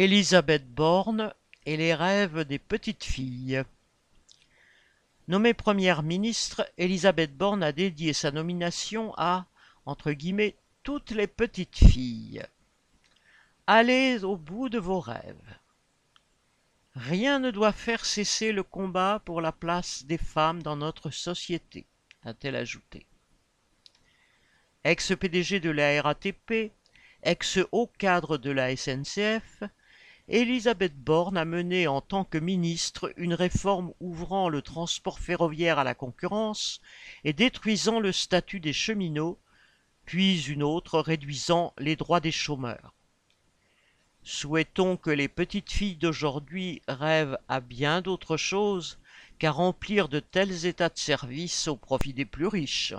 Élisabeth Borne et les rêves des petites filles. Nommée première ministre, Élisabeth Borne a dédié sa nomination à entre guillemets toutes les petites filles. Allez au bout de vos rêves. Rien ne doit faire cesser le combat pour la place des femmes dans notre société, a-t-elle ajouté. Ex-PDG de la RATP, ex-haut cadre de la SNCF, Elisabeth Borne a mené en tant que ministre une réforme ouvrant le transport ferroviaire à la concurrence et détruisant le statut des cheminots, puis une autre réduisant les droits des chômeurs. Souhaitons que les petites filles d'aujourd'hui rêvent à bien d'autres choses qu'à remplir de tels états de service au profit des plus riches.